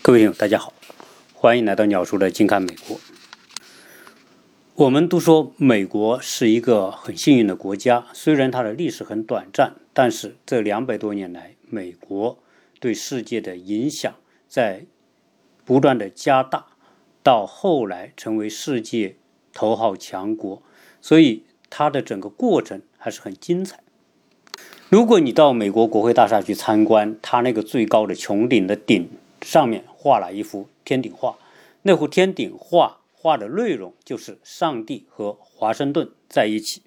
各位朋友，大家好，欢迎来到鸟叔的近看美国。我们都说美国是一个很幸运的国家，虽然它的历史很短暂，但是这两百多年来，美国对世界的影响在不断的加大，到后来成为世界头号强国，所以它的整个过程还是很精彩。如果你到美国国会大厦去参观，它那个最高的穹顶的顶上面画了一幅天顶画，那幅天顶画画的内容就是上帝和华盛顿在一起。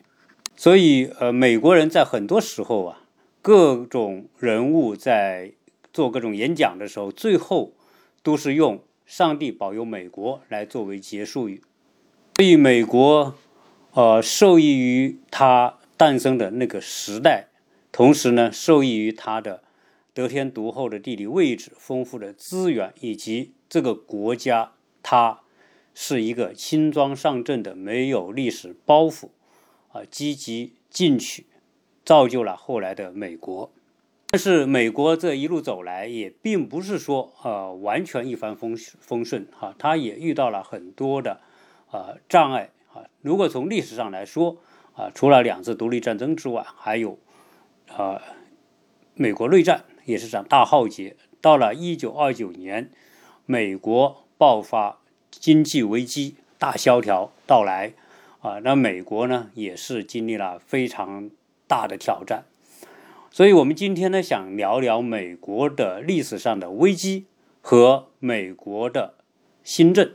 所以，呃，美国人在很多时候啊，各种人物在做各种演讲的时候，最后都是用“上帝保佑美国”来作为结束语。所以，美国，呃，受益于它诞生的那个时代。同时呢，受益于它的得天独厚的地理位置、丰富的资源，以及这个国家它是一个轻装上阵的、没有历史包袱啊，积极进取，造就了后来的美国。但是美国这一路走来，也并不是说呃完全一帆风风顺哈，它也遇到了很多的啊障碍啊。如果从历史上来说啊，除了两次独立战争之外，还有。啊，美国内战也是场大浩劫。到了一九二九年，美国爆发经济危机，大萧条到来。啊，那美国呢也是经历了非常大的挑战。所以，我们今天呢想聊聊美国的历史上的危机和美国的新政。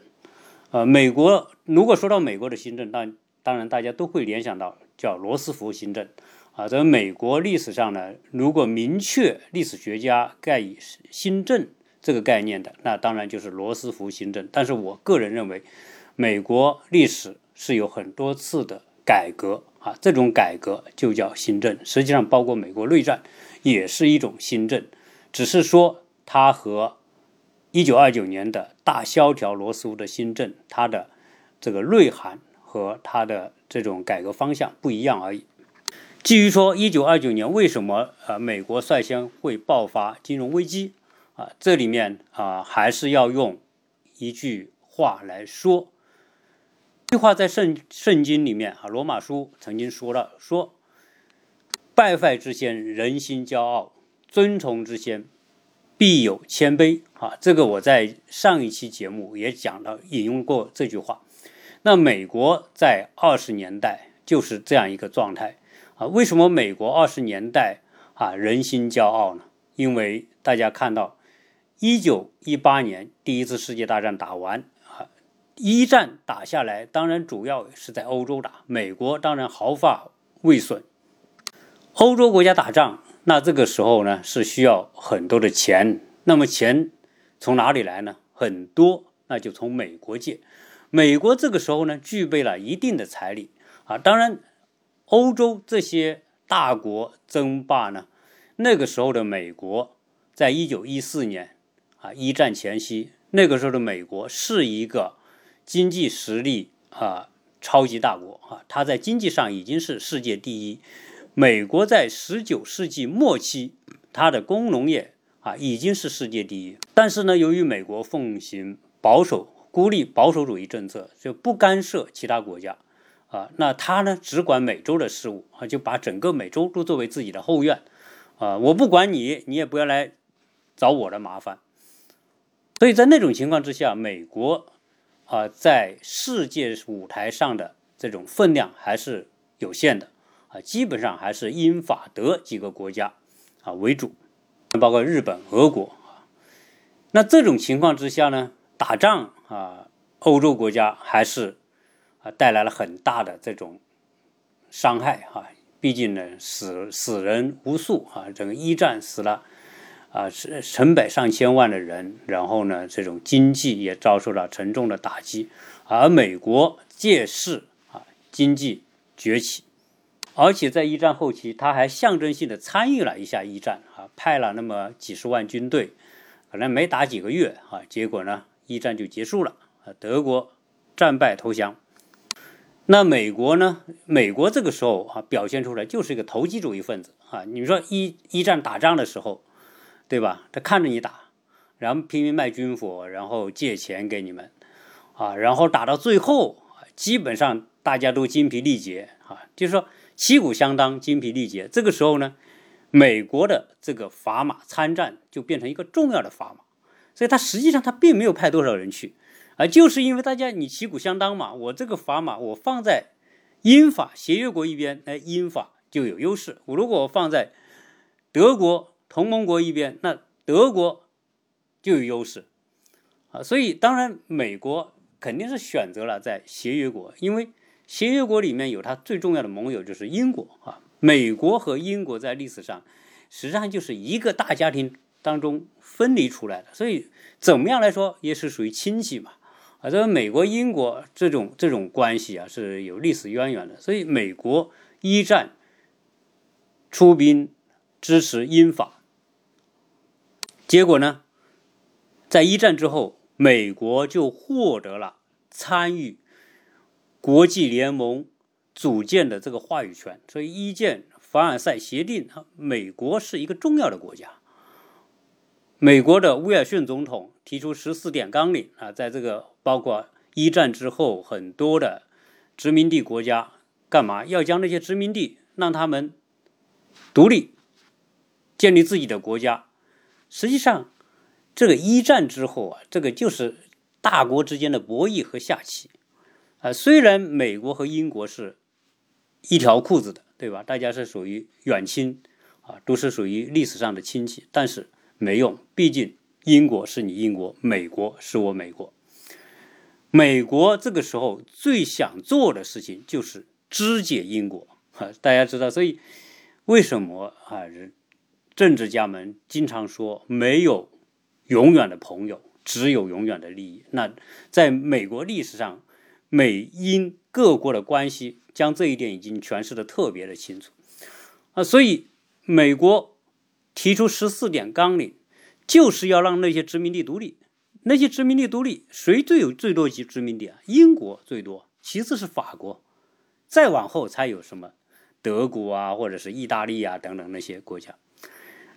呃，美国如果说到美国的新政，那当然大家都会联想到叫罗斯福新政。啊，在美国历史上呢，如果明确历史学家盖以新政这个概念的，那当然就是罗斯福新政。但是我个人认为，美国历史是有很多次的改革啊，这种改革就叫新政。实际上，包括美国内战也是一种新政，只是说它和一九二九年的大萧条罗斯福的新政，它的这个内涵和它的这种改革方向不一样而已。至于说一九二九年为什么呃美国率先会爆发金融危机啊，这里面啊还是要用一句话来说，这句话在圣圣经里面啊，罗马书曾经说了，说败坏之先人心骄傲，尊崇之先必有谦卑啊。这个我在上一期节目也讲到引用过这句话。那美国在二十年代就是这样一个状态。啊，为什么美国二十年代啊人心骄傲呢？因为大家看到，一九一八年第一次世界大战打完啊，一战打下来，当然主要是在欧洲打，美国当然毫发未损。欧洲国家打仗，那这个时候呢是需要很多的钱，那么钱从哪里来呢？很多，那就从美国借。美国这个时候呢具备了一定的财力啊，当然。欧洲这些大国争霸呢？那个时候的美国，在一九一四年啊，一战前夕，那个时候的美国是一个经济实力啊超级大国啊，它在经济上已经是世界第一。美国在十九世纪末期，它的工农业啊已经是世界第一。但是呢，由于美国奉行保守、孤立保守主义政策，就不干涉其他国家。啊，那他呢只管美洲的事务啊，就把整个美洲都作为自己的后院啊，我不管你，你也不要来找我的麻烦。所以在那种情况之下，美国啊在世界舞台上的这种分量还是有限的啊，基本上还是英法德几个国家啊为主，包括日本、俄国啊。那这种情况之下呢，打仗啊，欧洲国家还是。带来了很大的这种伤害哈，毕竟呢死死人无数啊，整个一战死了啊是成百上千万的人，然后呢这种经济也遭受了沉重的打击，而美国借势啊经济崛起，而且在一战后期，他还象征性的参与了一下一战啊，派了那么几十万军队，可能没打几个月啊，结果呢一战就结束了啊，德国战败投降。那美国呢？美国这个时候啊，表现出来就是一个投机主义分子啊。你说一一战打仗的时候，对吧？他看着你打，然后拼命卖军火，然后借钱给你们，啊，然后打到最后，基本上大家都精疲力竭啊，就是说旗鼓相当，精疲力竭。这个时候呢，美国的这个砝码参战就变成一个重要的砝码，所以他实际上他并没有派多少人去，啊，就是因为大家你旗鼓相当嘛，我这个砝码我放在英法协约国一边，哎，英法就有优势；我如果放在德国同盟国一边，那德国。就有优势啊，所以当然美国肯定是选择了在协约国，因为协约国里面有它最重要的盟友就是英国啊。美国和英国在历史上实际上就是一个大家庭当中分离出来的，所以怎么样来说也是属于亲戚嘛啊。这个美国英国这种这种关系啊是有历史渊源的，所以美国一战出兵支持英法，结果呢？在一战之后，美国就获得了参与国际联盟组建的这个话语权。所以，一建凡尔赛协定，美国是一个重要的国家。美国的威尔逊总统提出十四点纲领啊，在这个包括一战之后很多的殖民地国家，干嘛要将那些殖民地让他们独立，建立自己的国家？实际上。这个一战之后啊，这个就是大国之间的博弈和下棋，啊，虽然美国和英国是一条裤子的，对吧？大家是属于远亲，啊，都是属于历史上的亲戚，但是没用，毕竟英国是你英国，美国是我美国。美国这个时候最想做的事情就是肢解英国，啊，大家知道，所以为什么啊，政治家们经常说没有。永远的朋友只有永远的利益。那在美国历史上，美英各国的关系将这一点已经诠释的特别的清楚啊。所以美国提出十四点纲领，就是要让那些殖民地独立。那些殖民地独立，谁最有最多级殖民地啊？英国最多，其次是法国，再往后才有什么德国啊，或者是意大利啊等等那些国家。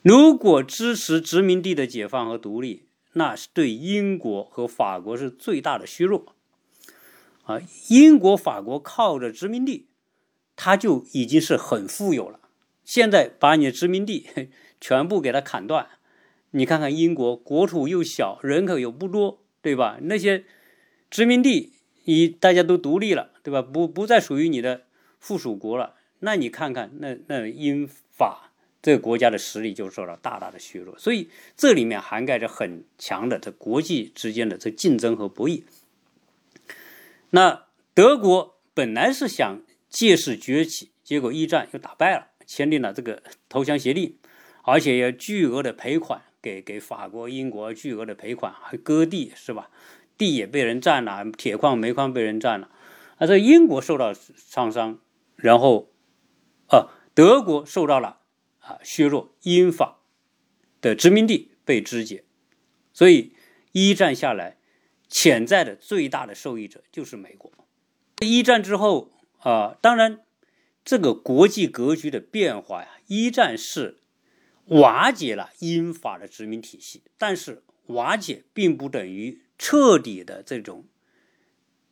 如果支持殖民地的解放和独立，那是对英国和法国是最大的削弱。啊，英国、法国靠着殖民地，他就已经是很富有了。现在把你的殖民地全部给他砍断，你看看英国国土又小，人口又不多，对吧？那些殖民地，你大家都独立了，对吧？不不再属于你的附属国了。那你看看，那那英法。这个国家的实力就受到大大的削弱，所以这里面涵盖着很强的这国际之间的这竞争和博弈。那德国本来是想借势崛起，结果一战又打败了，签订了这个投降协定，而且要巨额的赔款给给法国、英国，巨额的赔款还割地是吧？地也被人占了，铁矿、煤矿被人占了，啊，这英国受到创伤，然后，啊，德国受到了。啊，削弱英法的殖民地被肢解，所以一战下来，潜在的最大的受益者就是美国。一战之后啊，当然这个国际格局的变化呀，一战是瓦解了英法的殖民体系，但是瓦解并不等于彻底的这种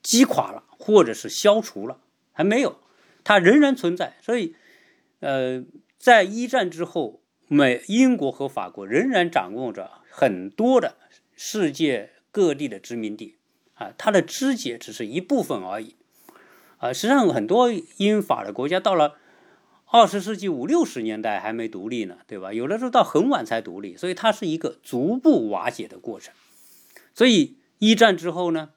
击垮了或者是消除了，还没有，它仍然存在。所以，呃。在一战之后，美、英国和法国仍然掌握着很多的世界各地的殖民地，啊，它的肢解只是一部分而已，啊，实际上很多英法的国家到了二十世纪五六十年代还没独立呢，对吧？有的时候到很晚才独立，所以它是一个逐步瓦解的过程。所以一战之后呢，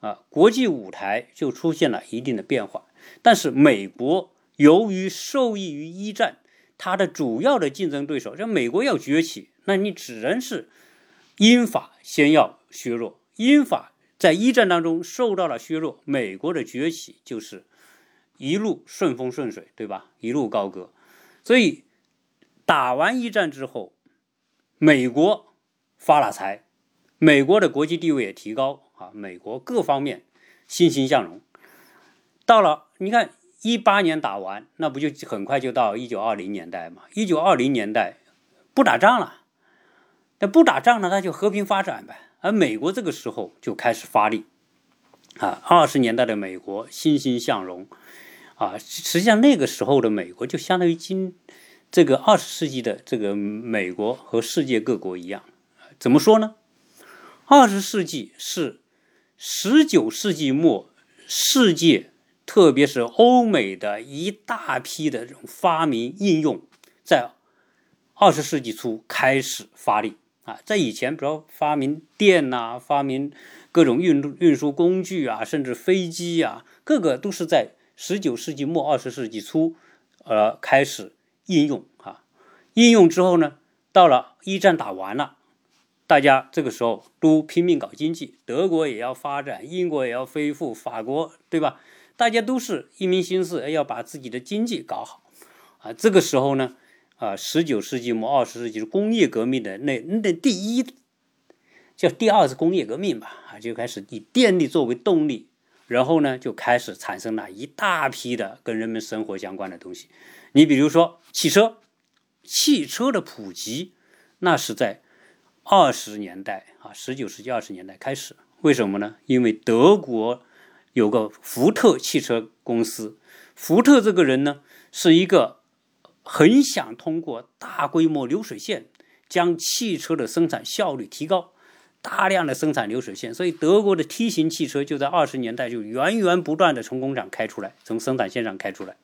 啊，国际舞台就出现了一定的变化，但是美国由于受益于一战。它的主要的竞争对手，像美国要崛起，那你只能是英法先要削弱。英法在一战当中受到了削弱，美国的崛起就是一路顺风顺水，对吧？一路高歌。所以打完一战之后，美国发了财，美国的国际地位也提高啊，美国各方面欣欣向荣。到了，你看。一八年打完，那不就很快就到一九二零年代嘛？一九二零年代不打仗了，那不打仗呢，那就和平发展呗。而美国这个时候就开始发力，啊，二十年代的美国欣欣向荣，啊，实际上那个时候的美国就相当于今这个二十世纪的这个美国和世界各国一样，怎么说呢？二十世纪是十九世纪末世界，特别是欧美的一大批的这种发明应用，在二十世纪初开始发力。啊，在以前，比如发明电呐，发明各种运运输工具啊，甚至飞机啊，各个都是在十九世纪末二十世纪初，呃，开始应用啊。应用之后呢，到了一战打完了，大家这个时候都拼命搞经济，德国也要发展，英国也要恢复，法国对吧？大家都是一门心思要把自己的经济搞好啊。这个时候呢。啊，十九世纪末二十世纪是工业革命的那那第一叫第二次工业革命吧，啊，就开始以电力作为动力，然后呢就开始产生了一大批的跟人们生活相关的东西。你比如说汽车，汽车的普及那是在二十年代啊，十九世纪二十年代开始。为什么呢？因为德国有个福特汽车公司，福特这个人呢是一个。很想通过大规模流水线将汽车的生产效率提高，大量的生产流水线，所以德国的 T 型汽车就在二十年代就源源不断的从工厂开出来，从生产线上开出来，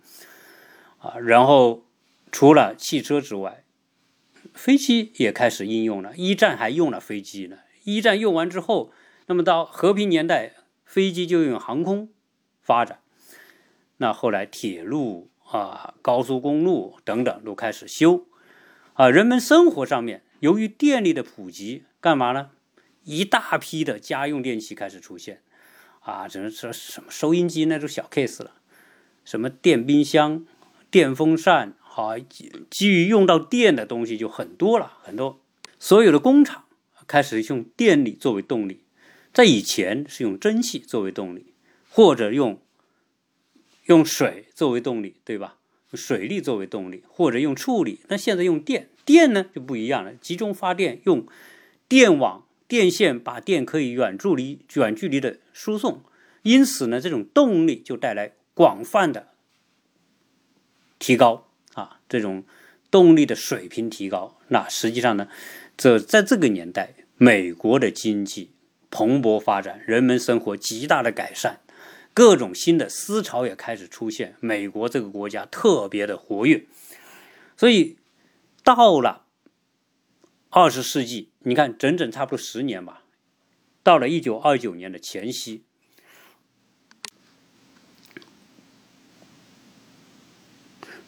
啊，然后除了汽车之外，飞机也开始应用了。一战还用了飞机呢，一战用完之后，那么到和平年代，飞机就用航空发展，那后来铁路。啊，高速公路等等都开始修，啊，人们生活上面由于电力的普及，干嘛呢？一大批的家用电器开始出现，啊，只能说什么收音机那种小 case 了，什么电冰箱、电风扇，好，基于用到电的东西就很多了，很多。所有的工厂开始用电力作为动力，在以前是用蒸汽作为动力，或者用。用水作为动力，对吧？水力作为动力，或者用处理。那现在用电，电呢就不一样了，集中发电，用电网、电线把电可以远距离、远距离的输送。因此呢，这种动力就带来广泛的提高啊，这种动力的水平提高。那实际上呢，这在这个年代，美国的经济蓬勃发展，人们生活极大的改善。各种新的思潮也开始出现，美国这个国家特别的活跃，所以到了二十世纪，你看整整差不多十年吧，到了一九二九年的前夕，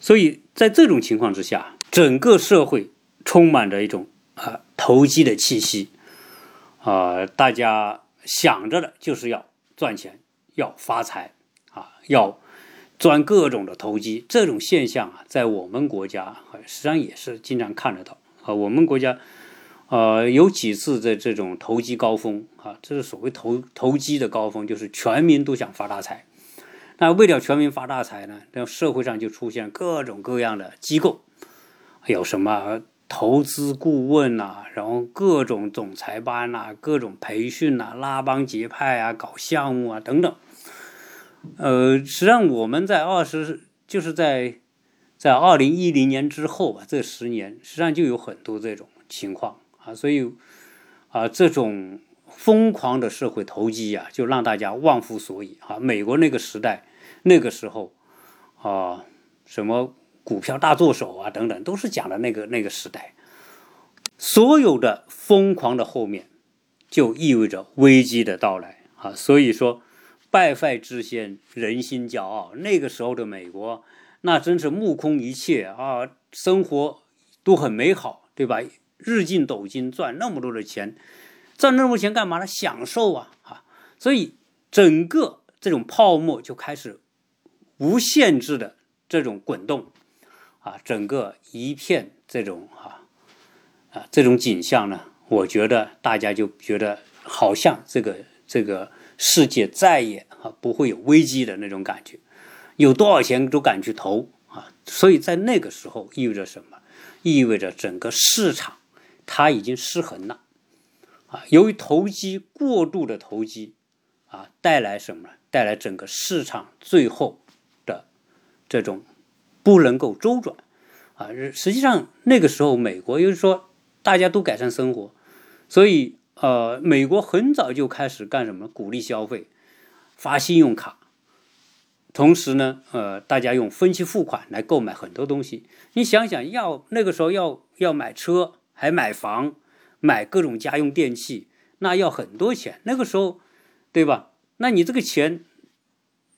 所以在这种情况之下，整个社会充满着一种啊投机的气息，啊，大家想着的就是要赚钱。要发财啊，要钻各种的投机，这种现象啊，在我们国家实际上也是经常看得到啊。我们国家呃有几次的这种投机高峰啊，这是所谓投投机的高峰，就是全民都想发大财。那为了全民发大财呢，那社会上就出现各种各样的机构，有什么投资顾问呐，然后各种总裁班呐，各种培训呐，拉帮结派啊，搞项目啊等等。呃，实际上我们在二十，就是在在二零一零年之后吧，这十年实际上就有很多这种情况啊，所以啊，这种疯狂的社会投机啊，就让大家忘乎所以啊。美国那个时代，那个时候啊，什么股票大作手啊等等，都是讲的那个那个时代。所有的疯狂的后面，就意味着危机的到来啊，所以说。败坏之先，人心骄傲。那个时候的美国，那真是目空一切啊，生活都很美好，对吧？日进斗金，赚那么多的钱，赚那么多钱干嘛呢？享受啊啊！所以整个这种泡沫就开始无限制的这种滚动啊，整个一片这种啊啊这种景象呢，我觉得大家就觉得好像这个这个。世界再也啊不会有危机的那种感觉，有多少钱都敢去投啊！所以在那个时候意味着什么？意味着整个市场它已经失衡了，啊，由于投机过度的投机，啊，带来什么？带来整个市场最后的这种不能够周转，啊，实际上那个时候美国，就是说大家都改善生活，所以呃，美国很早就开始干什么？鼓励消费，发信用卡。同时呢，呃，大家用分期付款来购买很多东西。你想想，要那个时候要要买车，还买房，买各种家用电器，那要很多钱。那个时候，对吧？那你这个钱，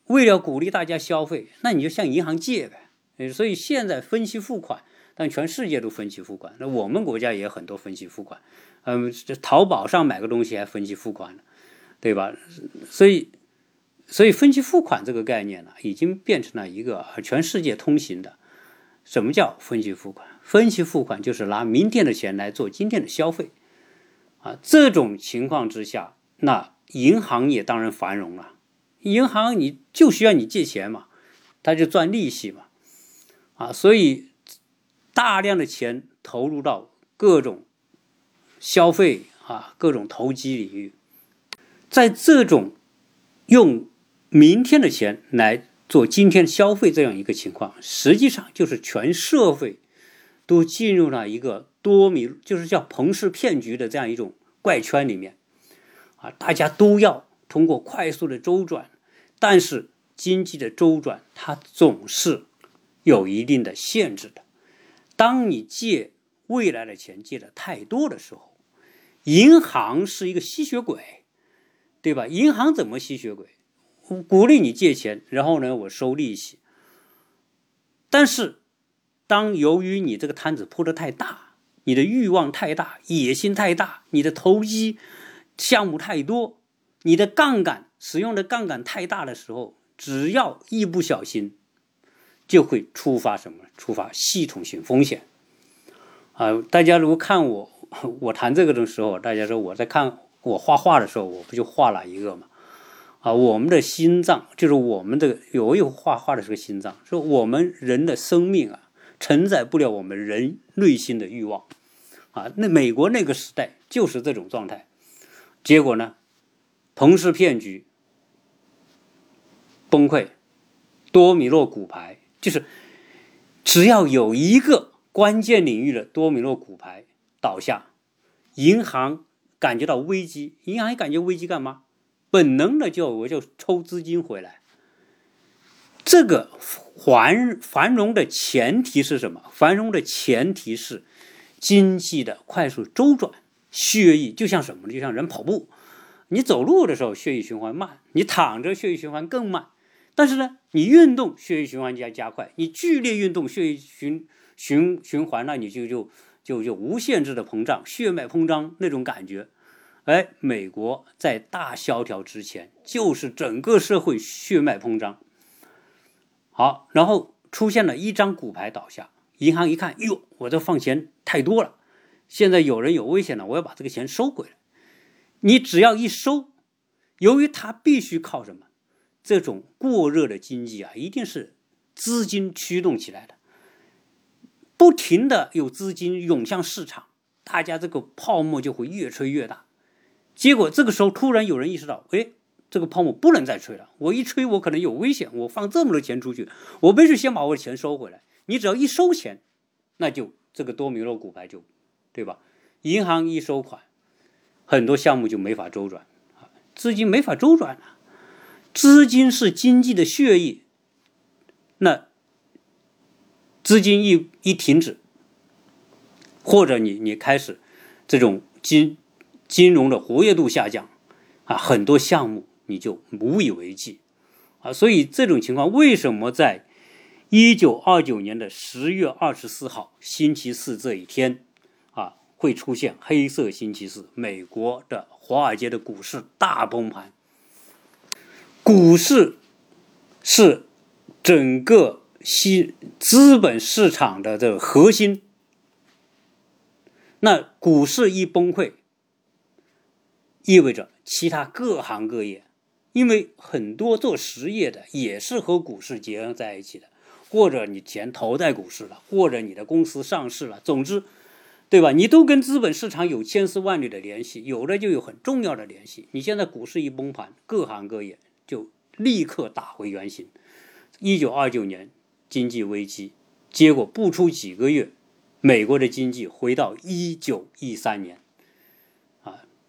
为了鼓励大家消费，那你就向银行借呗。所以现在分期付款，但全世界都分期付款。那我们国家也很多分期付款。嗯，这淘宝上买个东西还分期付款呢，对吧？所以。所以，分期付款这个概念呢，已经变成了一个全世界通行的。什么叫分期付款？分期付款就是拿明天的钱来做今天的消费。啊，这种情况之下，那银行也当然繁荣了。银行你就需要你借钱嘛，他就赚利息嘛。啊，所以大量的钱投入到各种消费啊，各种投机领域，在这种用。明天的钱来做今天的消费，这样一个情况，实际上就是全社会都进入了一个多米，就是叫庞氏骗局的这样一种怪圈里面，啊，大家都要通过快速的周转，但是经济的周转它总是有一定的限制的。当你借未来的钱借的太多的时候，银行是一个吸血鬼，对吧？银行怎么吸血鬼？鼓励你借钱，然后呢，我收利息。但是，当由于你这个摊子铺的太大，你的欲望太大，野心太大，你的投机项目太多，你的杠杆使用的杠杆太大的时候，只要一不小心，就会触发什么？触发系统性风险。啊，大家如果看我我谈这个的时候，大家说我在看我画画的时候，我不就画了一个吗？啊，我们的心脏就是我们的有一画画的是个心脏，说我们人的生命啊，承载不了我们人内心的欲望啊。那美国那个时代就是这种状态，结果呢，同氏骗局崩溃，多米诺骨牌就是只要有一个关键领域的多米诺骨牌倒下，银行感觉到危机，银行感觉危机干嘛？本能的就我就抽资金回来，这个繁繁荣的前提是什么？繁荣的前提是经济的快速周转，血液就像什么？就像人跑步，你走路的时候血液循环慢，你躺着血液循环更慢。但是呢，你运动血液循环加加快，你剧烈运动血液循循循环那你就就就就无限制的膨胀，血脉膨胀那种感觉。哎，美国在大萧条之前，就是整个社会血脉膨胀。好，然后出现了一张骨牌倒下，银行一看，哟，我这放钱太多了，现在有人有危险了，我要把这个钱收回来。你只要一收，由于它必须靠什么？这种过热的经济啊，一定是资金驱动起来的，不停的有资金涌向市场，大家这个泡沫就会越吹越大。结果这个时候突然有人意识到，哎，这个泡沫不能再吹了。我一吹，我可能有危险。我放这么多钱出去，我必须先把我的钱收回来。你只要一收钱，那就这个多米诺骨牌就，对吧？银行一收款，很多项目就没法周转，资金没法周转了。资金是经济的血液，那资金一一停止，或者你你开始这种金。金融的活跃度下降，啊，很多项目你就无以为继，啊，所以这种情况为什么在一九二九年的十月二十四号星期四这一天，啊，会出现黑色星期四？美国的华尔街的股市大崩盘，股市是整个西资本市场的这个核心，那股市一崩溃。意味着其他各行各业，因为很多做实业的也是和股市结合在一起的，或者你钱投在股市了，或者你的公司上市了，总之，对吧？你都跟资本市场有千丝万缕的联系，有的就有很重要的联系。你现在股市一崩盘，各行各业就立刻打回原形。一九二九年经济危机，结果不出几个月，美国的经济回到一九一三年，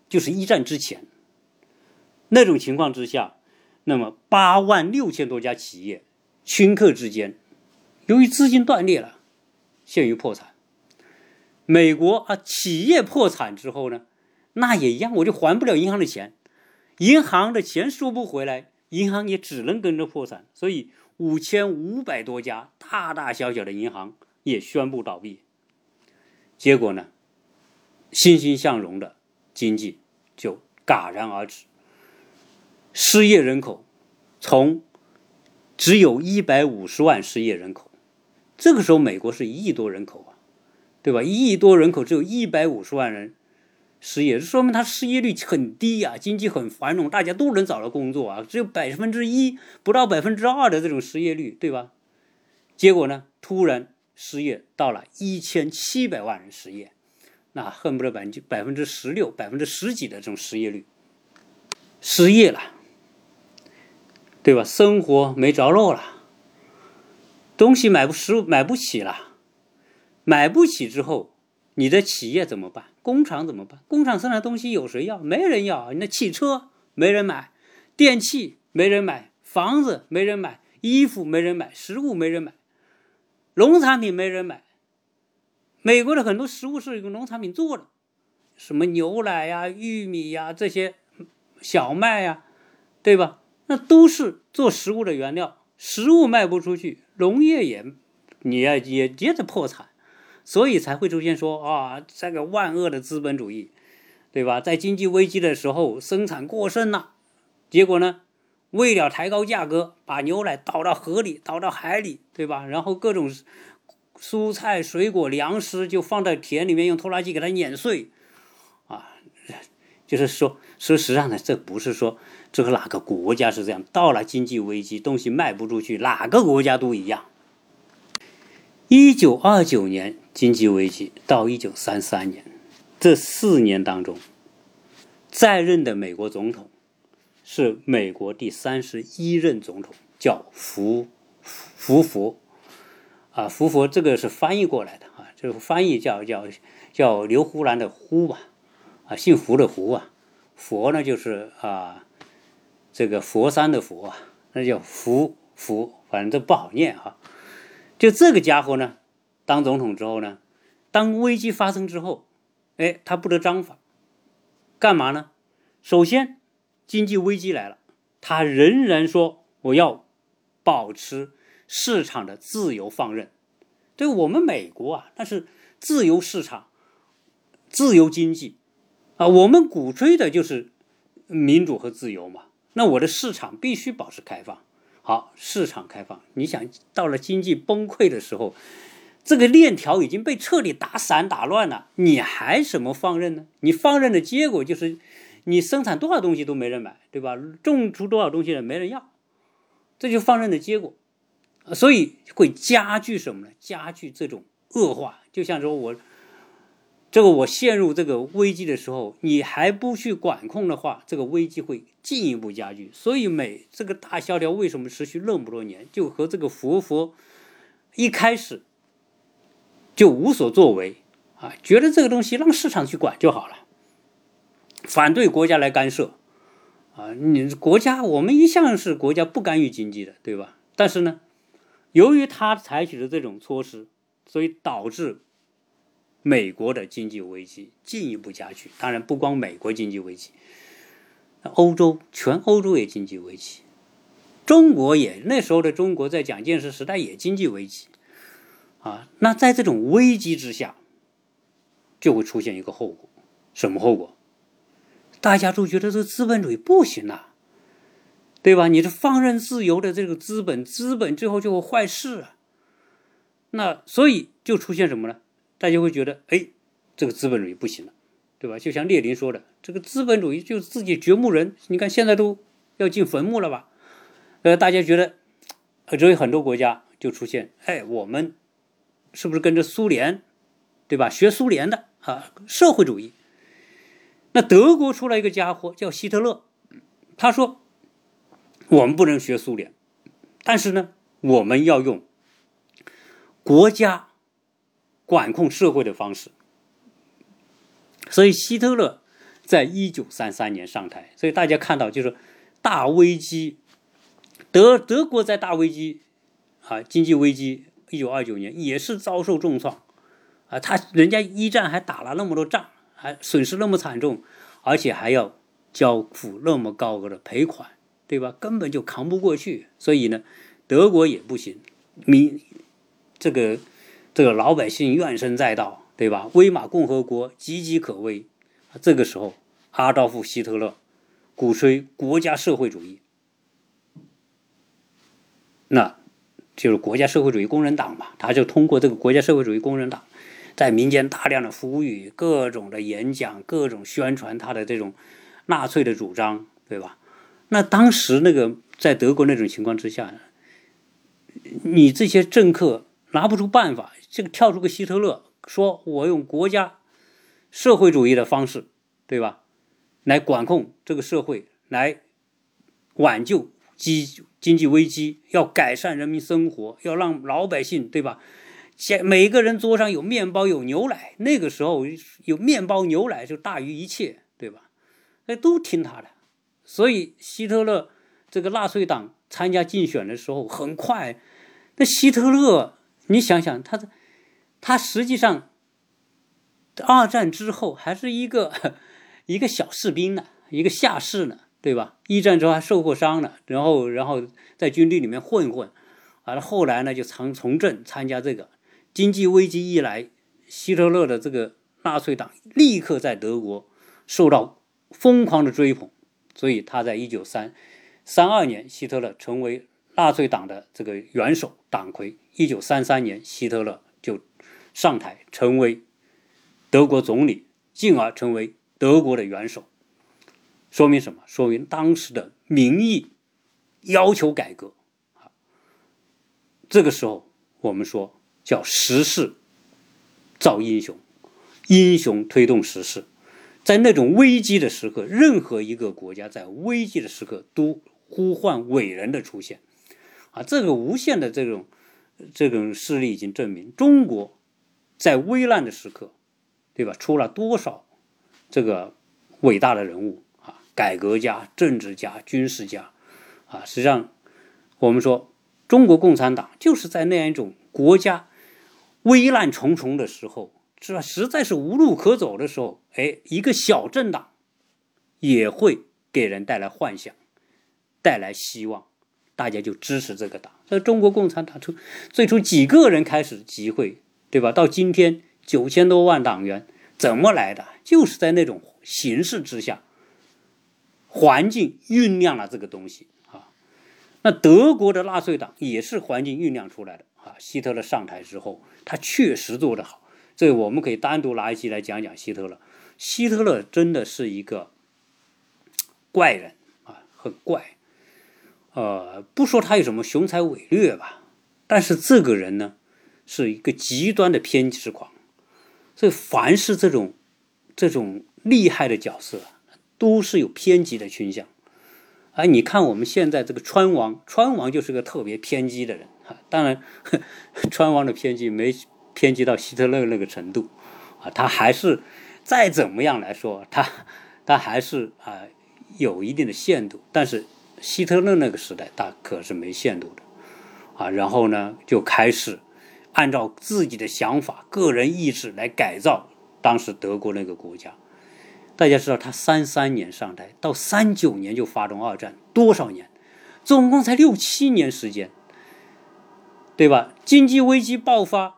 就是一战之前那种情况之下，那么八万六千多家企业顷刻之间，由于资金断裂了，陷于破产。美国啊，企业破产之后呢，那也一样，我就还不了银行的钱，银行的钱收不回来，银行也只能跟着破产，所以。五千五百多家大大小小的银行也宣布倒闭，结果呢，欣欣向荣的经济就戛然而止，失业人口从只有一百五十万失业人口，这个时候美国是一亿多人口啊，对吧？一亿多人口只有一百五十万人。失业，说明他失业率很低呀，经济很繁荣，大家都能找到工作啊，只有百分之一不到百分之二的这种失业率，对吧？结果呢，突然失业到了一千七百万人失业，那恨不得百分之百分之十六、百分之十几的这种失业率，失业了，对吧？生活没着落了，东西买不食买不起了，买不起之后。你的企业怎么办？工厂怎么办？工厂生产东西有谁要？没人要。你的汽车没人买，电器没人买，房子没人买，衣服没人买，食物没人买，农产品没人买。美国的很多食物是用农产品做的，什么牛奶呀、玉米呀这些小麦呀，对吧？那都是做食物的原料。食物卖不出去，农业也，你也也接着破产。所以才会出现说啊，这个万恶的资本主义，对吧？在经济危机的时候生产过剩了，结果呢，为了抬高价格，把牛奶倒到河里、倒到海里，对吧？然后各种蔬菜、水果、粮食就放在田里面，用拖拉机给它碾碎，啊，就是说，说实际上呢，这不是说这个哪个国家是这样，到了经济危机，东西卖不出去，哪个国家都一样。一九二九年经济危机到一九三三年这四年当中，在任的美国总统是美国第三十一任总统，叫福福佛啊，福佛这个是翻译过来的啊，这个翻译叫叫叫刘胡兰的胡吧啊，姓胡的胡啊，佛呢就是啊这个佛山的佛啊，那叫福福，反正这不好念哈。就这个家伙呢，当总统之后呢，当危机发生之后，哎，他不得章法，干嘛呢？首先，经济危机来了，他仍然说我要保持市场的自由放任。对我们美国啊，那是自由市场、自由经济啊，我们鼓吹的就是民主和自由嘛。那我的市场必须保持开放。好，市场开放。你想到了经济崩溃的时候，这个链条已经被彻底打散打乱了，你还什么放任呢？你放任的结果就是，你生产多少东西都没人买，对吧？种出多少东西了没人要，这就放任的结果。所以会加剧什么呢？加剧这种恶化。就像说我。这个我陷入这个危机的时候，你还不去管控的话，这个危机会进一步加剧。所以美这个大萧条为什么持续那么多年，就和这个佛佛一开始就无所作为啊，觉得这个东西让市场去管就好了，反对国家来干涉啊。你国家我们一向是国家不干预经济的，对吧？但是呢，由于他采取的这种措施，所以导致。美国的经济危机进一步加剧，当然不光美国经济危机，欧洲全欧洲也经济危机，中国也那时候的中国在蒋介石时代也经济危机，啊，那在这种危机之下，就会出现一个后果，什么后果？大家都觉得这资本主义不行了，对吧？你这放任自由的这个资本，资本最后就会坏事啊，那所以就出现什么呢？大家会觉得，哎，这个资本主义不行了，对吧？就像列宁说的，这个资本主义就是自己掘墓人。你看现在都要进坟墓了吧？呃，大家觉得，所以很多国家就出现，哎，我们是不是跟着苏联，对吧？学苏联的，啊，社会主义。那德国出来一个家伙叫希特勒，他说：“我们不能学苏联，但是呢，我们要用国家管控社会的方式。”所以希特勒在一九三三年上台，所以大家看到就是大危机，德德国在大危机啊，经济危机，一九二九年也是遭受重创啊，他人家一战还打了那么多仗。还损失那么惨重，而且还要交付那么高额的赔款，对吧？根本就扛不过去。所以呢，德国也不行，民这个这个老百姓怨声载道，对吧？威玛共和国岌岌可危。这个时候，阿道夫·希特勒鼓吹国家社会主义，那就是国家社会主义工人党嘛，他就通过这个国家社会主义工人党。在民间大量的呼吁，各种的演讲，各种宣传他的这种纳粹的主张，对吧？那当时那个在德国那种情况之下，你这些政客拿不出办法，这个跳出个希特勒，说我用国家社会主义的方式，对吧？来管控这个社会，来挽救经经济危机，要改善人民生活，要让老百姓，对吧？现每个人桌上有面包有牛奶，那个时候有面包牛奶就大于一切，对吧？那都听他的。所以希特勒这个纳粹党参加竞选的时候，很快，那希特勒，你想想，他他实际上二战之后还是一个一个小士兵呢，一个下士呢，对吧？一战之后还受过伤呢，然后然后在军队里面混混，完了后来呢就从从政参加这个。经济危机一来，希特勒的这个纳粹党立刻在德国受到疯狂的追捧，所以他在一九三三二年，希特勒成为纳粹党的这个元首党魁。一九三三年，希特勒就上台成为德国总理，进而成为德国的元首。说明什么？说明当时的民意要求改革啊。这个时候，我们说。叫时势造英雄，英雄推动时势。在那种危机的时刻，任何一个国家在危机的时刻都呼唤伟人的出现。啊，这个无限的这种这种事例已经证明，中国在危难的时刻，对吧？出了多少这个伟大的人物啊？改革家、政治家、军事家啊！实际上，我们说中国共产党就是在那样一种国家。危难重重的时候，是吧？实在是无路可走的时候，哎，一个小政党也会给人带来幻想，带来希望，大家就支持这个党。那中国共产党从最初几个人开始集会，对吧？到今天九千多万党员，怎么来的？就是在那种形势之下，环境酝酿了这个东西啊。那德国的纳粹党也是环境酝酿出来的。啊，希特勒上台之后，他确实做得好。这个我们可以单独拿一期来讲讲希特勒。希特勒真的是一个怪人啊，很怪。呃，不说他有什么雄才伟略吧，但是这个人呢，是一个极端的偏执狂。所以，凡是这种这种厉害的角色，都是有偏激的倾向。哎，你看我们现在这个川王，川王就是个特别偏激的人。当然，川王的偏激没偏激到希特勒那个程度，啊，他还是再怎么样来说，他他还是啊有一定的限度。但是希特勒那个时代，他可是没限度的，啊，然后呢就开始按照自己的想法、个人意志来改造当时德国那个国家。大家知道，他三三年上台，到三九年就发动二战，多少年？总共才六七年时间。对吧？经济危机爆发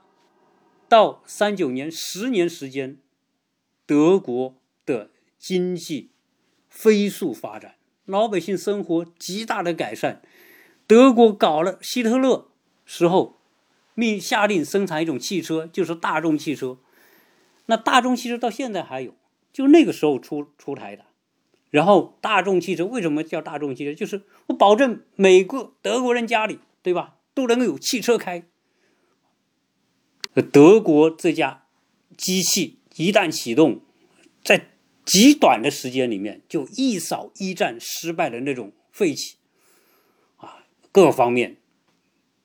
到三九年，十年时间，德国的经济飞速发展，老百姓生活极大的改善。德国搞了希特勒时候命下令生产一种汽车，就是大众汽车。那大众汽车到现在还有，就那个时候出出台的。然后大众汽车为什么叫大众汽车？就是我保证每个德国人家里，对吧？都能够有汽车开。德国这家机器一旦启动，在极短的时间里面就一扫一战失败的那种废气，啊，各方面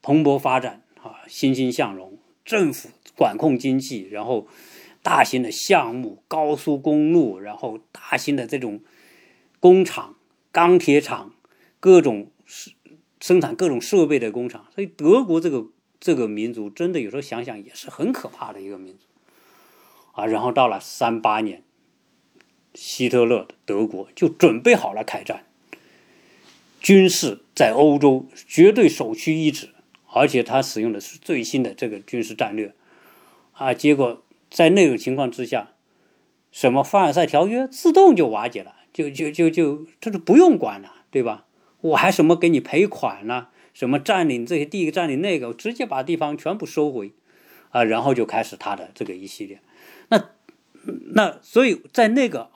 蓬勃发展啊，欣欣向荣，政府管控经济，然后大型的项目、高速公路，然后大型的这种工厂、钢铁厂，各种生生产各种设备的工厂，所以德国这个这个民族真的有时候想想也是很可怕的一个民族。啊，然后到了三八年，希特勒德国就准备好了开战，军事在欧洲绝对首屈一指，而且他使用的是最新的这个军事战略，啊，结果在那种情况之下，什么凡尔赛条约自动就瓦解了，就就就就这就不用管了，对吧？我还什么给你赔款呢？什么占领这些地，占领那个，直接把地方全部收回，啊，然后就开始他的这个一系列。那，那所以在那个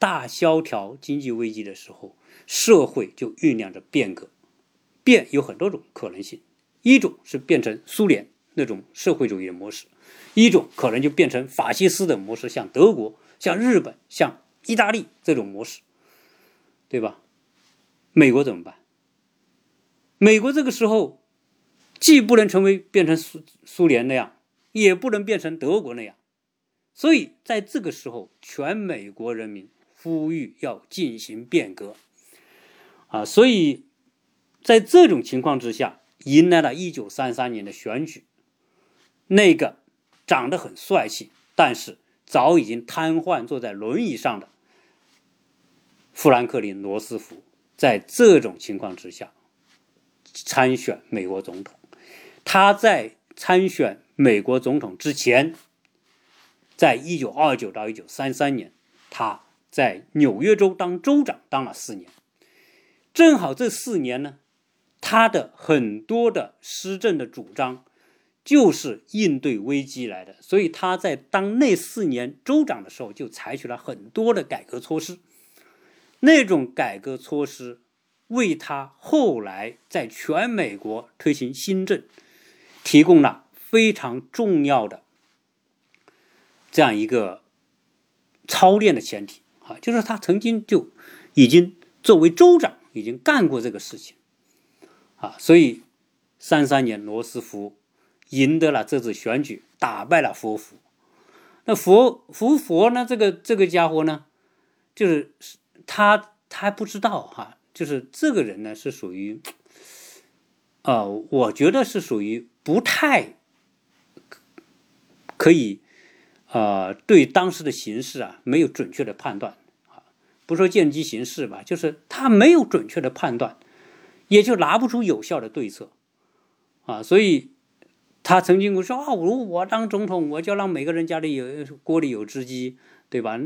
大萧条经济危机的时候，社会就酝酿着变革，变有很多种可能性，一种是变成苏联那种社会主义的模式，一种可能就变成法西斯的模式，像德国、像日本、像意大利这种模式，对吧？美国怎么办？美国这个时候既不能成为变成苏苏联那样，也不能变成德国那样。所以，在这个时候，全美国人民呼吁要进行变革，啊，所以在这种情况之下，迎来了一九三三年的选举。那个长得很帅气，但是早已经瘫痪坐在轮椅上的富兰克林·罗斯福，在这种情况之下参选美国总统。他在参选美国总统之前。在一九二九到一九三三年，他在纽约州当州长当了四年。正好这四年呢，他的很多的施政的主张就是应对危机来的，所以他在当那四年州长的时候，就采取了很多的改革措施。那种改革措施为他后来在全美国推行新政提供了非常重要的。这样一个操练的前提啊，就是他曾经就已经作为州长已经干过这个事情啊，所以三三年罗斯福赢得了这次选举，打败了佛福。那佛佛佛呢？这个这个家伙呢，就是他他还不知道哈，就是这个人呢是属于啊，我觉得是属于不太可以。呃，对当时的形势啊，没有准确的判断啊，不说见机行事吧，就是他没有准确的判断，也就拿不出有效的对策啊。所以，他曾经说啊，如果我当总统，我就让每个人家里有锅里有只鸡，对吧？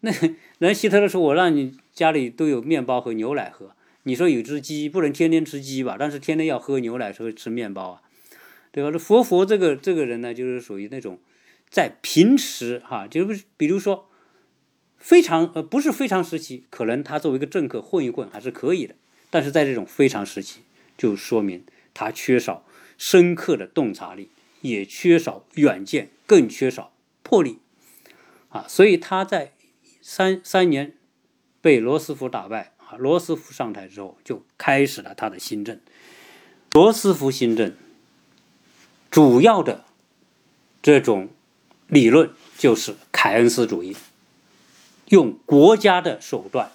那那人希特勒说，我让你家里都有面包和牛奶喝。你说有只鸡不能天天吃鸡吧？但是天天要喝牛奶和吃面包啊，对吧？这佛佛这个这个人呢，就是属于那种。在平时哈，就是比如说，非常呃不是非常时期，可能他作为一个政客混一混还是可以的。但是在这种非常时期，就说明他缺少深刻的洞察力，也缺少远见，更缺少魄力啊。所以他在三三年被罗斯福打败啊，罗斯福上台之后，就开始了他的新政。罗斯福新政主要的这种。理论就是凯恩斯主义，用国家的手段、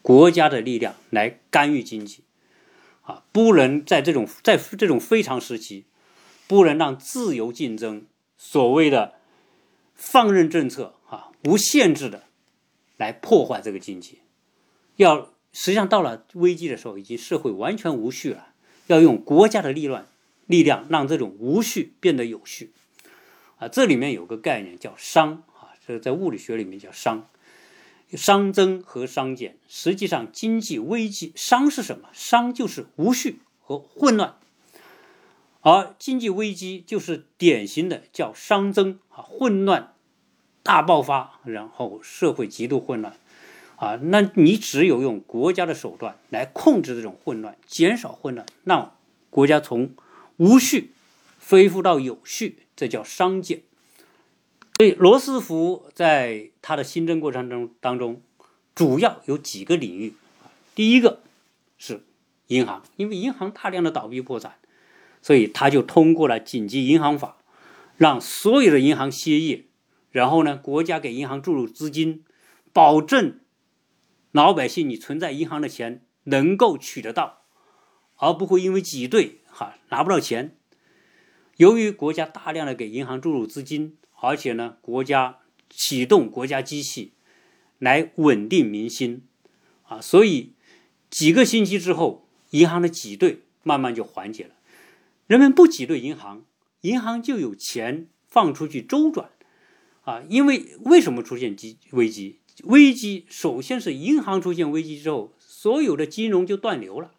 国家的力量来干预经济，啊，不能在这种在这种非常时期，不能让自由竞争、所谓的放任政策啊、无限制的来破坏这个经济。要实际上到了危机的时候，已经社会完全无序了，要用国家的力量力量让这种无序变得有序。啊，这里面有个概念叫熵啊，这在物理学里面叫熵，熵增和熵减。实际上，经济危机熵是什么？熵就是无序和混乱，而经济危机就是典型的叫熵增啊，混乱大爆发，然后社会极度混乱啊。那你只有用国家的手段来控制这种混乱，减少混乱，让国家从无序恢复到有序。这叫商减，所以罗斯福在他的新政过程中当中，主要有几个领域。第一个是银行，因为银行大量的倒闭破产，所以他就通过了紧急银行法，让所有的银行歇业，然后呢，国家给银行注入资金，保证老百姓你存在银行的钱能够取得到，而不会因为挤兑哈拿不到钱。由于国家大量的给银行注入资金。而且呢，国家启动国家机器来稳定民心啊，所以几个星期之后，银行的挤兑慢慢就缓解了。人们不挤兑银行，银行就有钱放出去周转啊。因为为什么出现机危机？危机首先是银行出现危机之后，所有的金融就断流了。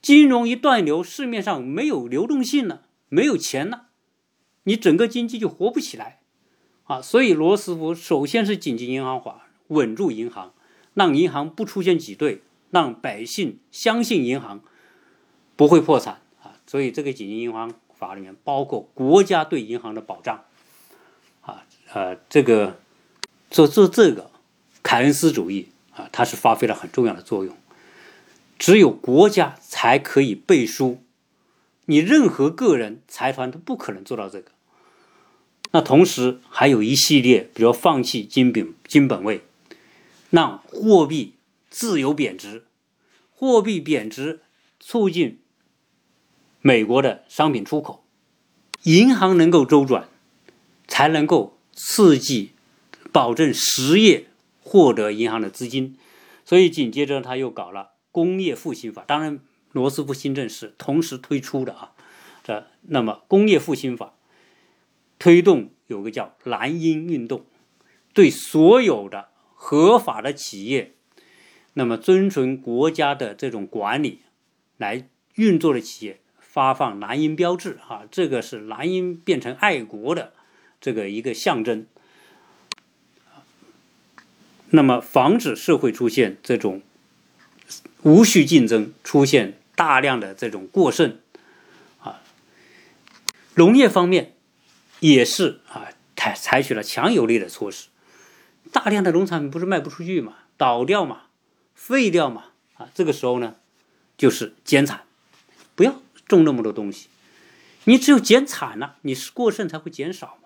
金融一断流，市面上没有流动性了，没有钱了。你整个经济就活不起来，啊，所以罗斯福首先是紧急银行法，稳住银行，让银行不出现挤兑，让百姓相信银行不会破产，啊，所以这个紧急银行法里面包括国家对银行的保障，呃，这个做做这个凯恩斯主义啊，它是发挥了很重要的作用，只有国家才可以背书，你任何个人财团都不可能做到这个。那同时还有一系列，比如放弃金本金本位，让货币自由贬值，货币贬值促进美国的商品出口，银行能够周转，才能够刺激保证实业获得银行的资金，所以紧接着他又搞了工业复兴法，当然罗斯福新政是同时推出的啊，这那么工业复兴法。推动有个叫蓝鹰运动，对所有的合法的企业，那么遵循国家的这种管理来运作的企业发放蓝鹰标志啊，这个是蓝鹰变成爱国的这个一个象征。那么防止社会出现这种无序竞争，出现大量的这种过剩啊，农业方面。也是啊，采采取了强有力的措施，大量的农产品不是卖不出去嘛，倒掉嘛，废掉嘛，啊，这个时候呢，就是减产，不要种那么多东西，你只有减产了，你是过剩才会减少嘛。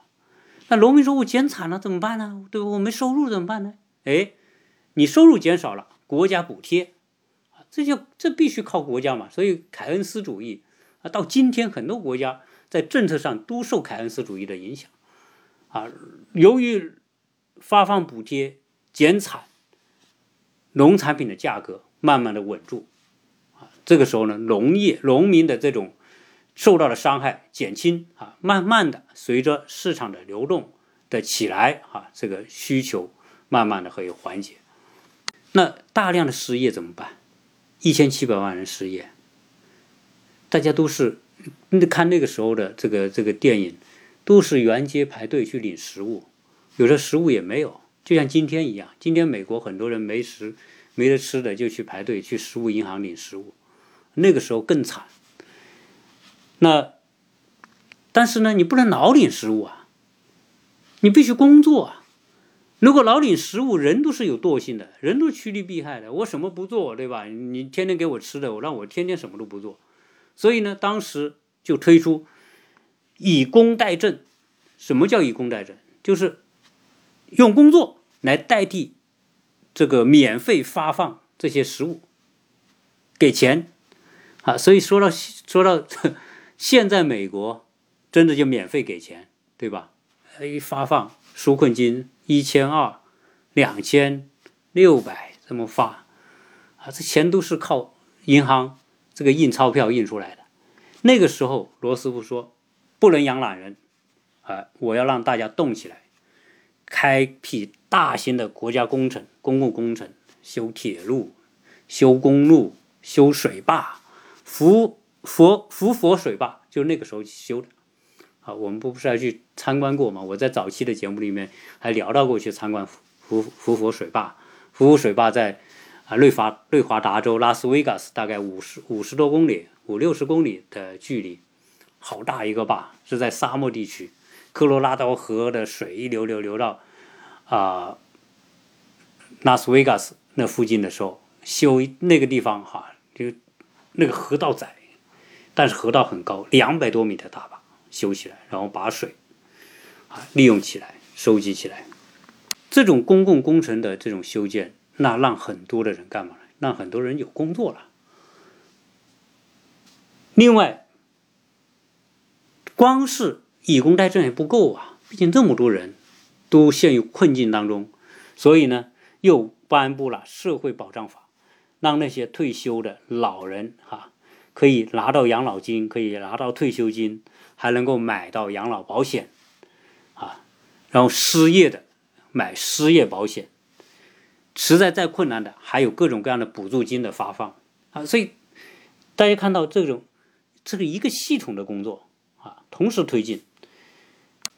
那农民说我减产了怎么办呢？对？我没收入怎么办呢？哎，你收入减少了，国家补贴，啊，这就这必须靠国家嘛。所以凯恩斯主义啊，到今天很多国家。在政策上都受凯恩斯主义的影响，啊，由于发放补贴、减产，农产品的价格慢慢的稳住，啊，这个时候呢，农业农民的这种受到的伤害减轻，啊，慢慢的随着市场的流动的起来，啊，这个需求慢慢的可以缓解。那大量的失业怎么办？一千七百万人失业，大家都是。你看那个时候的这个这个电影，都是沿街排队去领食物，有的食物也没有，就像今天一样。今天美国很多人没食没得吃的，就去排队去食物银行领食物。那个时候更惨。那但是呢，你不能老领食物啊，你必须工作啊。如果老领食物，人都是有惰性的，人都趋利避害的。我什么不做，对吧？你天天给我吃的，我让我天天什么都不做。所以呢，当时就推出以工代赈。什么叫以工代赈？就是用工作来代替这个免费发放这些食物，给钱啊。所以说到说到现在，美国真的就免费给钱，对吧？一发放纾困金一千二、两千、六百这么发啊，这钱都是靠银行。这个印钞票印出来的，那个时候罗斯福说不能养懒人，啊，我要让大家动起来，开辟大型的国家工程、公共工程，修铁路、修公路、修水坝，福佛福佛水坝就那个时候修的，啊，我们不不是要去参观过吗？我在早期的节目里面还聊到过去参观福福佛水坝，福佛水坝在。啊，内华内华达州拉斯维加斯大概五十五十多公里，五六十公里的距离，好大一个坝，是在沙漠地区，科罗拉多河的水一流流流到啊拉斯维加斯那附近的时候，修那个地方哈，就那个河道窄，但是河道很高，两百多米的大坝修起来，然后把水啊利用起来，收集起来。这种公共工程的这种修建，那让很多的人干嘛呢？让很多人有工作了。另外，光是以工代赈还不够啊，毕竟这么多人都陷于困境当中，所以呢，又颁布了社会保障法，让那些退休的老人哈可以拿到养老金，可以拿到退休金，还能够买到养老保险啊，然后失业的。买失业保险，实在再困难的，还有各种各样的补助金的发放啊！所以大家看到这种这个一个系统的工作啊，同时推进。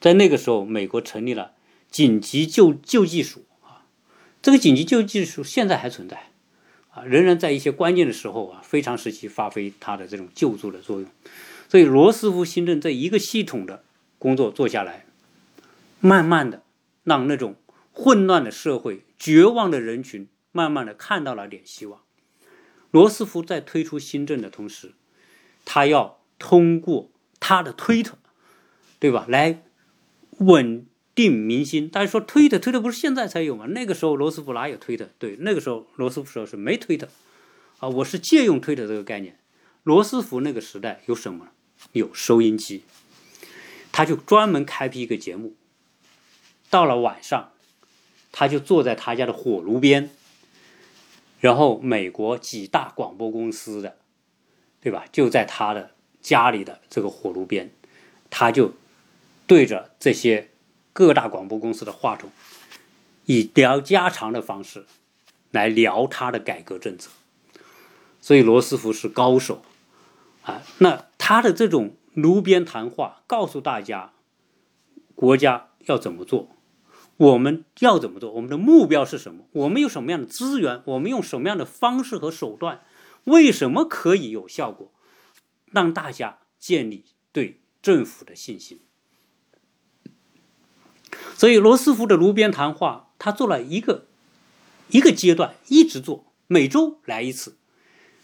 在那个时候，美国成立了紧急救救济署啊，这个紧急救济署现在还存在啊，仍然在一些关键的时候啊，非常时期发挥它的这种救助的作用。所以罗斯福新政这一个系统的工作做下来，慢慢的让那种。混乱的社会，绝望的人群，慢慢的看到了点希望。罗斯福在推出新政的同时，他要通过他的推特，对吧，来稳定民心。大家说推特，推特不是现在才有吗？那个时候罗斯福哪有推特？对，那个时候罗斯福说是没推特啊。我是借用推特这个概念。罗斯福那个时代有什么？有收音机，他就专门开辟一个节目，到了晚上。他就坐在他家的火炉边，然后美国几大广播公司的，对吧？就在他的家里的这个火炉边，他就对着这些各大广播公司的话筒，以聊家常的方式来聊他的改革政策。所以罗斯福是高手啊！那他的这种炉边谈话，告诉大家国家要怎么做。我们要怎么做？我们的目标是什么？我们有什么样的资源？我们用什么样的方式和手段？为什么可以有效果？让大家建立对政府的信心。所以罗斯福的炉边谈话，他做了一个一个阶段，一直做，每周来一次。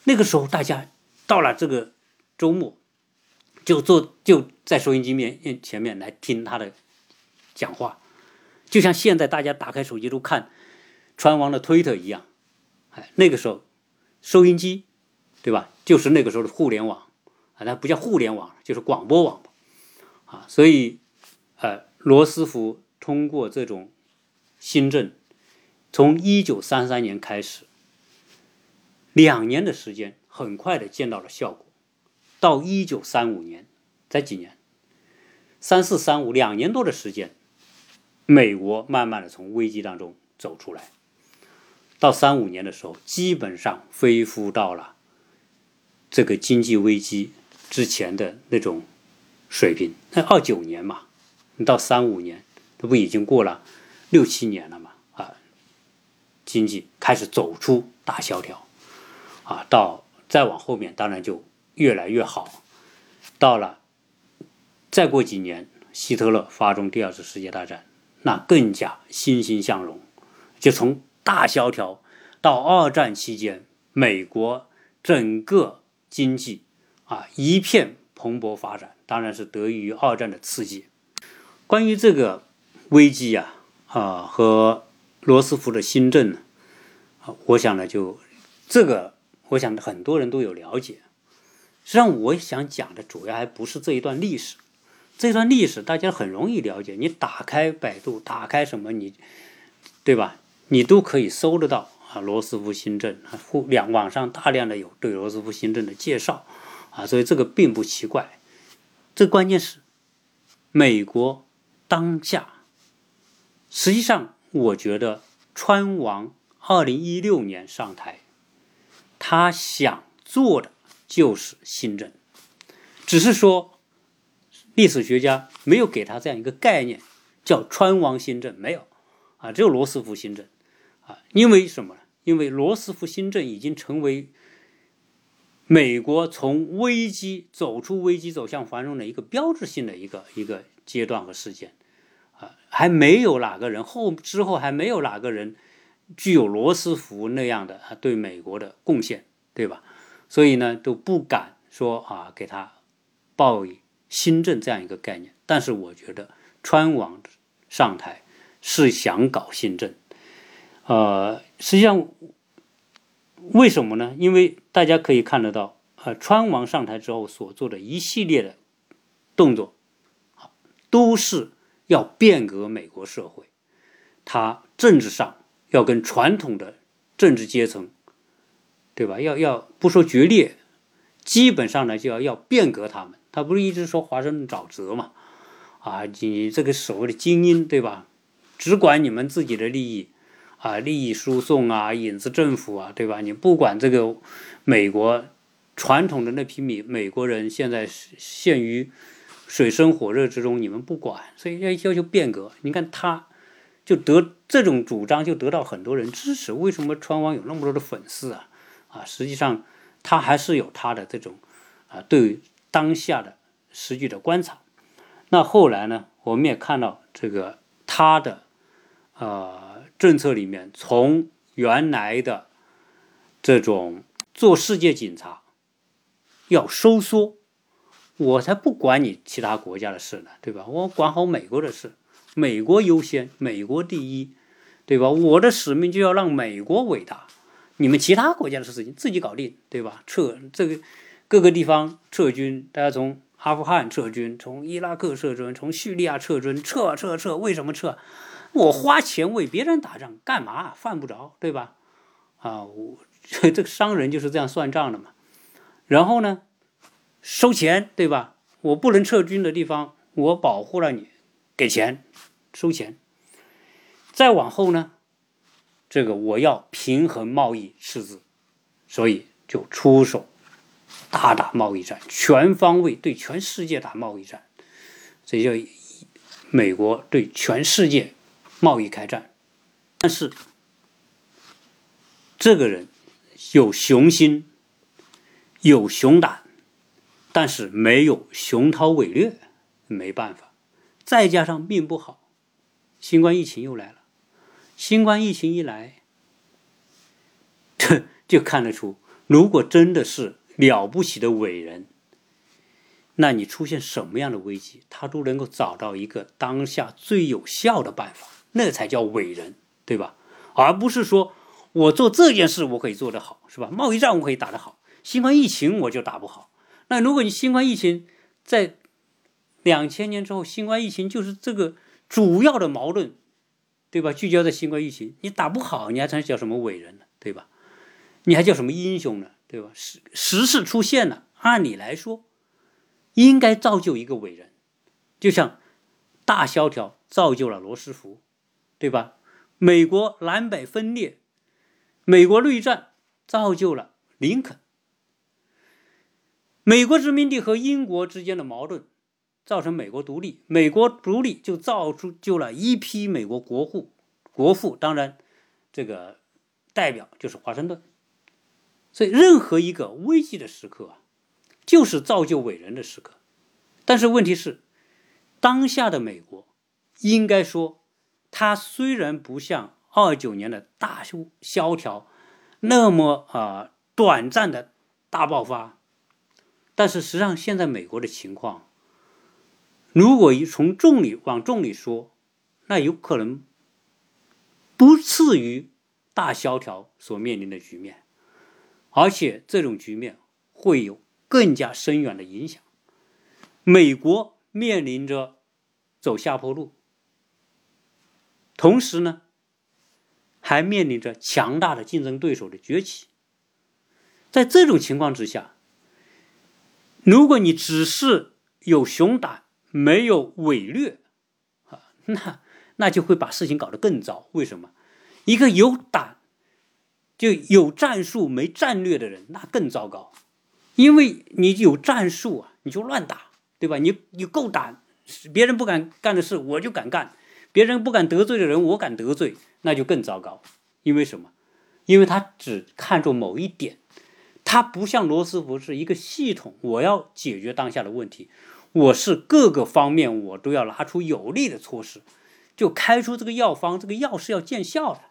那个时候，大家到了这个周末，就坐就在收音机面前面来听他的讲话。就像现在大家打开手机都看川王的推特一样，哎，那个时候收音机，对吧？就是那个时候的互联网啊，那不叫互联网，就是广播网啊。所以，呃，罗斯福通过这种新政，从一九三三年开始，两年的时间，很快的见到了效果。到一九三五年，才几年，三四三五两年多的时间。美国慢慢的从危机当中走出来，到三五年的时候，基本上恢复到了这个经济危机之前的那种水平。那二九年嘛，到三五年，这不已经过了六七年了嘛？啊，经济开始走出大萧条，啊，到再往后面，当然就越来越好。到了再过几年，希特勒发动第二次世界大战。那更加欣欣向荣，就从大萧条到二战期间，美国整个经济啊一片蓬勃发展，当然是得益于二战的刺激。关于这个危机呀啊和罗斯福的新政呢，啊，我想呢就这个，我想很多人都有了解。实际上，我想讲的主要还不是这一段历史。这段历史大家很容易了解，你打开百度，打开什么你，对吧？你都可以搜得到啊。罗斯福新政啊，两网上大量的有对罗斯福新政的介绍啊，所以这个并不奇怪。这关键是美国当下，实际上我觉得川王二零一六年上台，他想做的就是新政，只是说。历史学家没有给他这样一个概念，叫川王新政，没有啊，只有罗斯福新政啊。因为什么呢？因为罗斯福新政已经成为美国从危机走出危机走向繁荣的一个标志性的一个一个阶段和事件，还没有哪个人后之后还没有哪个人具有罗斯福那样的对美国的贡献，对吧？所以呢都不敢说啊给他报以新政这样一个概念。但是我觉得川王上台是想搞新政，呃，实际上为什么呢？因为大家可以看得到，呃，川王上台之后所做的一系列的动作，都是要变革美国社会，他政治上要跟传统的政治阶层，对吧？要要不说决裂，基本上呢就要要变革他们。他不是一直说华盛顿沼泽嘛？啊，你这个所谓的精英，对吧？只管你们自己的利益，啊，利益输送啊，影子政府啊，对吧？你不管这个美国传统的那批美美国人，现在陷于水深火热之中，你们不管，所以要要求变革。你看他，就得这种主张就得到很多人支持。为什么川王有那么多的粉丝啊？啊，实际上他还是有他的这种啊，对当下的实际的观察。那后来呢？我们也看到这个他的呃政策里面，从原来的这种做世界警察要收缩，我才不管你其他国家的事呢，对吧？我管好美国的事，美国优先，美国第一，对吧？我的使命就要让美国伟大，你们其他国家的事情自己搞定，对吧？撤这个各个地方撤军，大家从。阿富汗撤军，从伊拉克撤军，从叙利亚撤军，撤撤撤，为什么撤？我花钱为别人打仗干嘛？犯不着，对吧？啊，我 这个商人就是这样算账的嘛。然后呢，收钱，对吧？我不能撤军的地方，我保护了你，给钱，收钱。再往后呢，这个我要平衡贸易赤字，所以就出手。大打贸易战，全方位对全世界打贸易战，这叫美国对全世界贸易开战。但是这个人有雄心，有雄胆，但是没有雄韬伟略，没办法。再加上命不好，新冠疫情又来了。新冠疫情一来，这 就看得出，如果真的是。了不起的伟人，那你出现什么样的危机，他都能够找到一个当下最有效的办法，那才叫伟人，对吧？而不是说我做这件事我可以做得好，是吧？贸易战我可以打得好，新冠疫情我就打不好。那如果你新冠疫情在两千年之后，新冠疫情就是这个主要的矛盾，对吧？聚焦在新冠疫情，你打不好，你还成叫什么伟人呢？对吧？你还叫什么英雄呢？对吧？时时势出现了，按理来说，应该造就一个伟人，就像大萧条造就了罗斯福，对吧？美国南北分裂，美国内战造就了林肯，美国殖民地和英国之间的矛盾造成美国独立，美国独立就造出就了一批美国国父，国父当然这个代表就是华盛顿。所以，任何一个危机的时刻啊，就是造就伟人的时刻。但是问题是，当下的美国，应该说，它虽然不像二九年的大萧萧条那么啊短暂的大爆发，但是实际上现在美国的情况，如果从重里往重里说，那有可能不次于大萧条所面临的局面。而且这种局面会有更加深远的影响。美国面临着走下坡路，同时呢，还面临着强大的竞争对手的崛起。在这种情况之下，如果你只是有雄胆，没有伟略，啊，那那就会把事情搞得更糟。为什么？一个有胆。就有战术没战略的人，那更糟糕，因为你有战术啊，你就乱打，对吧？你你够胆，别人不敢干的事我就敢干，别人不敢得罪的人我敢得罪，那就更糟糕。因为什么？因为他只看重某一点，他不像罗斯福是一个系统，我要解决当下的问题，我是各个方面我都要拿出有力的措施，就开出这个药方，这个药是要见效的。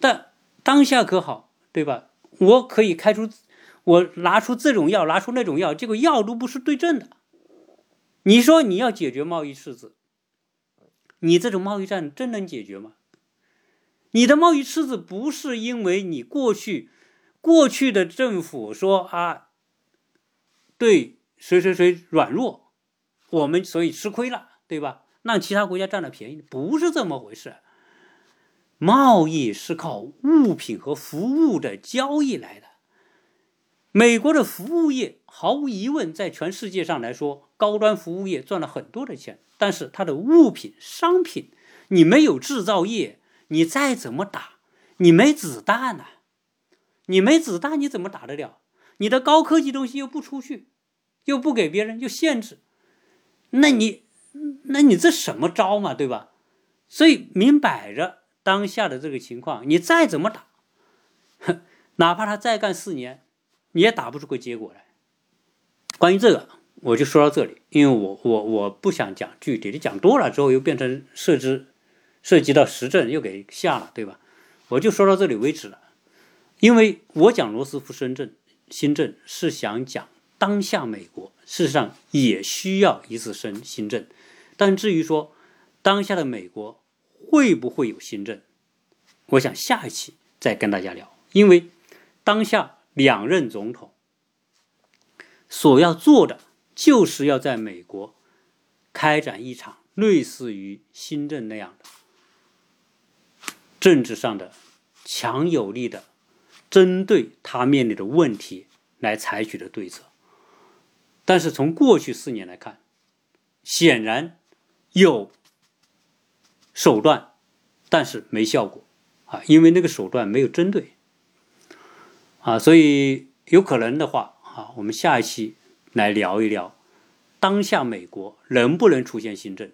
但当下可好，对吧？我可以开出，我拿出这种药，拿出那种药，结果药都不是对症的。你说你要解决贸易赤字，你这种贸易战真能解决吗？你的贸易赤字不是因为你过去过去的政府说啊，对谁谁谁软弱，我们所以吃亏了，对吧？让其他国家占了便宜，不是这么回事。贸易是靠物品和服务的交易来的。美国的服务业毫无疑问，在全世界上来说，高端服务业赚了很多的钱。但是它的物品、商品，你没有制造业，你再怎么打，你没子弹呐，你没子弹，你怎么打得了？你的高科技东西又不出去，又不给别人，又限制，那你，那你这什么招嘛，对吧？所以明摆着。当下的这个情况，你再怎么打，哪怕他再干四年，你也打不出个结果来。关于这个，我就说到这里，因为我我我不想讲具体的，讲多了之后又变成设置涉及到时政，又给下了，对吧？我就说到这里为止了。因为我讲罗斯福深圳新政是想讲当下美国事实上也需要一次深新政，但至于说当下的美国。会不会有新政？我想下一期再跟大家聊。因为当下两任总统所要做的，就是要在美国开展一场类似于新政那样的政治上的强有力的针对他面临的问题来采取的对策。但是从过去四年来看，显然有。手段，但是没效果啊，因为那个手段没有针对啊，所以有可能的话啊，我们下一期来聊一聊当下美国能不能出现新政？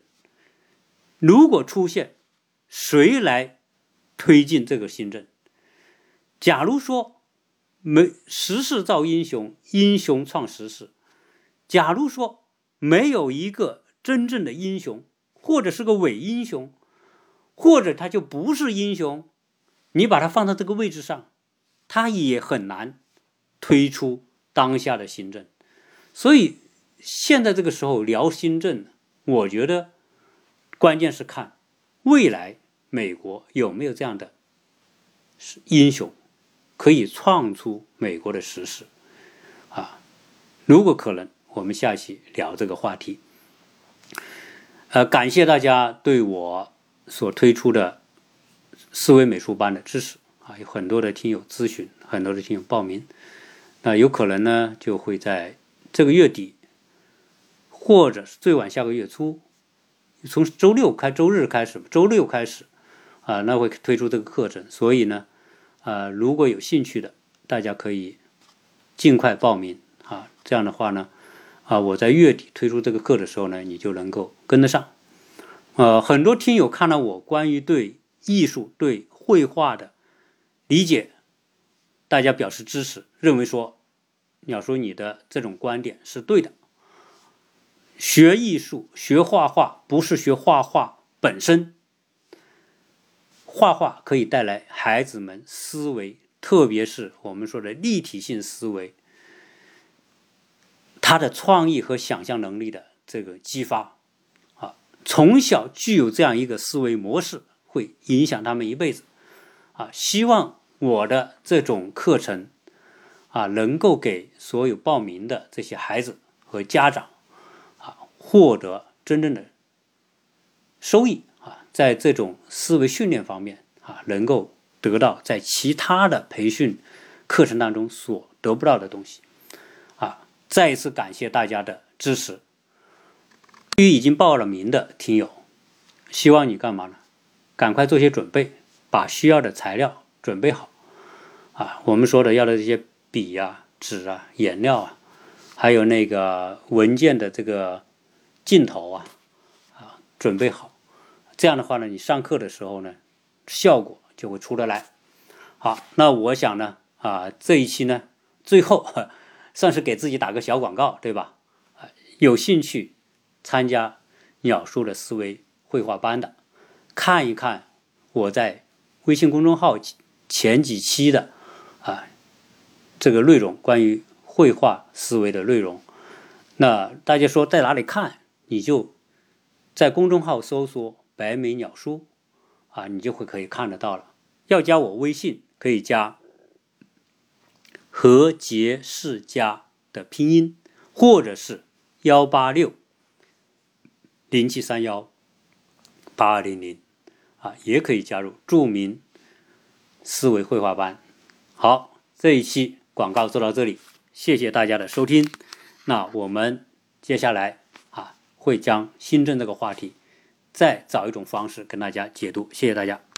如果出现，谁来推进这个新政？假如说没时势造英雄，英雄创时势。假如说没有一个真正的英雄，或者是个伪英雄。或者他就不是英雄，你把他放到这个位置上，他也很难推出当下的新政。所以现在这个时候聊新政，我觉得关键是看未来美国有没有这样的英雄，可以创出美国的时势啊。如果可能，我们下期聊这个话题。呃，感谢大家对我。所推出的思维美术班的支持啊，有很多的听友咨询，很多的听友报名，那有可能呢就会在这个月底，或者是最晚下个月初，从周六开周日开始，周六开始啊，那会推出这个课程。所以呢，啊，如果有兴趣的，大家可以尽快报名啊。这样的话呢，啊，我在月底推出这个课的时候呢，你就能够跟得上。呃，很多听友看到我关于对艺术、对绘画的理解，大家表示支持，认为说，鸟叔你的这种观点是对的。学艺术、学画画不是学画画本身，画画可以带来孩子们思维，特别是我们说的立体性思维，他的创意和想象能力的这个激发。啊从小具有这样一个思维模式，会影响他们一辈子。啊，希望我的这种课程啊，能够给所有报名的这些孩子和家长啊，获得真正的收益，在这种思维训练方面啊，能够得到在其他的培训课程当中所得不到的东西。啊，再一次感谢大家的支持。对于已经报了名的听友，希望你干嘛呢？赶快做些准备，把需要的材料准备好。啊，我们说的要的这些笔啊、纸啊、颜料啊，还有那个文件的这个镜头啊，啊，准备好。这样的话呢，你上课的时候呢，效果就会出得来。好，那我想呢，啊，这一期呢，最后 算是给自己打个小广告，对吧？有兴趣参加鸟叔的思维绘画班的，看一看我在微信公众号前几期的啊这个内容，关于绘画思维的内容。那大家说在哪里看？你就在公众号搜索“白眉鸟叔”，啊，你就会可以看得到了。要加我微信，可以加何杰世家的拼音，或者是幺八六零七三幺八二零零，啊，也可以加入著名思维绘画班。好，这一期广告做到这里，谢谢大家的收听。那我们接下来啊，会将新增这个话题，再找一种方式跟大家解读。谢谢大家。